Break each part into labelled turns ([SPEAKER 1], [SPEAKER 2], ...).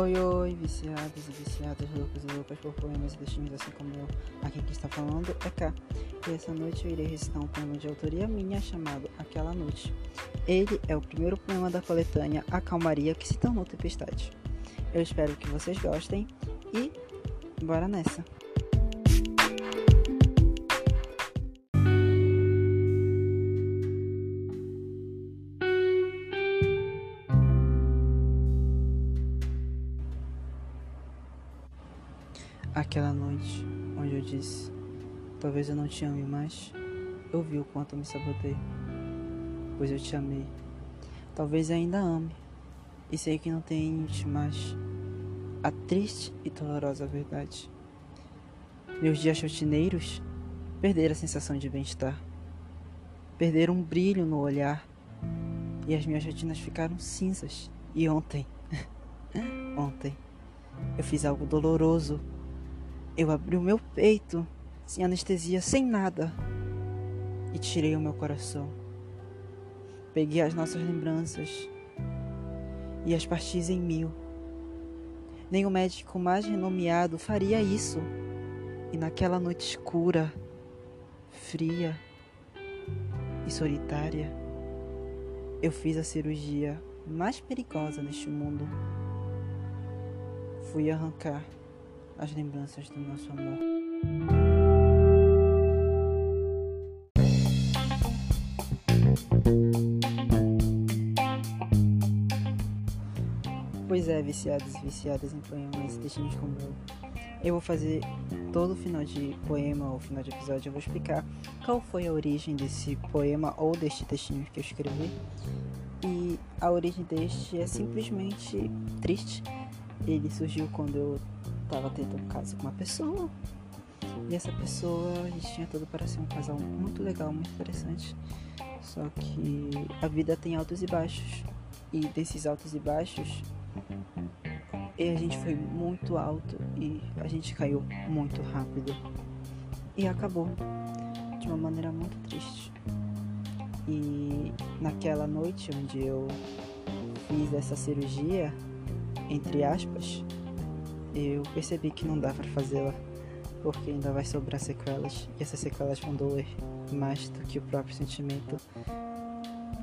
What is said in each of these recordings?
[SPEAKER 1] Oi, oi, viciados e viciadas, loucos e loucas por poemas e destinos, assim como eu. Aqui que está falando é K. E essa noite eu irei recitar um poema de autoria minha chamado Aquela Noite. Ele é o primeiro poema da coletânea A Calmaria que se tornou Tempestade. Eu espero que vocês gostem e bora nessa! Aquela noite onde eu disse, talvez eu não te ame mais, eu vi o quanto me sabotei, pois eu te amei. Talvez ainda ame, e sei que não tenho te mais. A triste e dolorosa verdade. Meus dias rotineiros perderam a sensação de bem-estar, perderam um brilho no olhar, e as minhas rotinas ficaram cinzas. E ontem, ontem, eu fiz algo doloroso eu abri o meu peito, sem anestesia, sem nada, e tirei o meu coração. Peguei as nossas lembranças e as parti em mil. Nem o médico mais renomeado faria isso. E naquela noite escura, fria e solitária, eu fiz a cirurgia mais perigosa neste mundo. Fui arrancar as lembranças do nosso amor. Pois é, viciados e viciadas em poemas, destinos como eu. Eu vou fazer todo final de poema ou final de episódio, eu vou explicar qual foi a origem desse poema ou deste textinho que eu escrevi. E a origem deste é simplesmente triste. Ele surgiu quando eu tava tendo um caso com uma pessoa. E essa pessoa, a gente tinha tudo para ser um casal muito legal, muito interessante. Só que a vida tem altos e baixos. E desses altos e baixos, e a gente foi muito alto e a gente caiu muito rápido. E acabou de uma maneira muito triste. E naquela noite onde eu fiz essa cirurgia, entre aspas, eu percebi que não dá para fazê-la, porque ainda vai sobrar sequelas, e essas sequelas vão doer mais do que o próprio sentimento.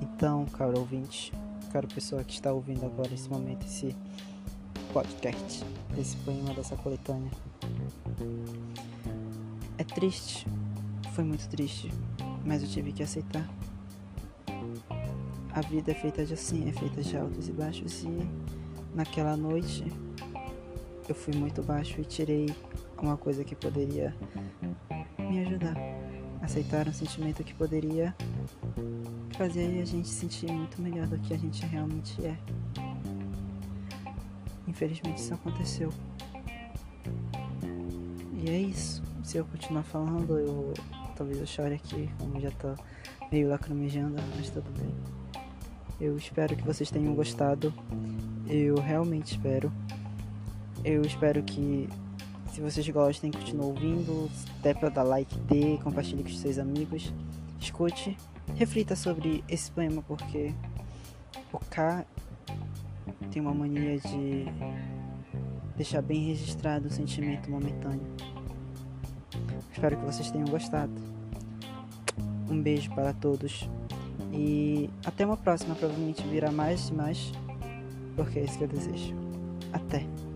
[SPEAKER 1] Então, caro ouvinte, caro pessoa que está ouvindo agora nesse momento esse podcast, esse poema dessa coletânea. É triste, foi muito triste, mas eu tive que aceitar. A vida é feita de assim, é feita de altos e baixos e naquela noite eu fui muito baixo e tirei uma coisa que poderia me ajudar. Aceitar um sentimento que poderia fazer a gente sentir muito melhor do que a gente realmente é. Infelizmente isso aconteceu. E é isso. Se eu continuar falando, eu talvez eu chore aqui, como já tô meio lacrimejando, mas tudo bem. Eu espero que vocês tenham gostado. Eu realmente espero. Eu espero que se vocês gostem, continuem ouvindo, até para dar like, dê, compartilhe com seus amigos, escute, reflita sobre esse poema porque o K tem uma mania de deixar bem registrado o sentimento momentâneo. Espero que vocês tenham gostado. Um beijo para todos e até uma próxima. Provavelmente virá mais e mais, porque é isso que eu desejo. Até!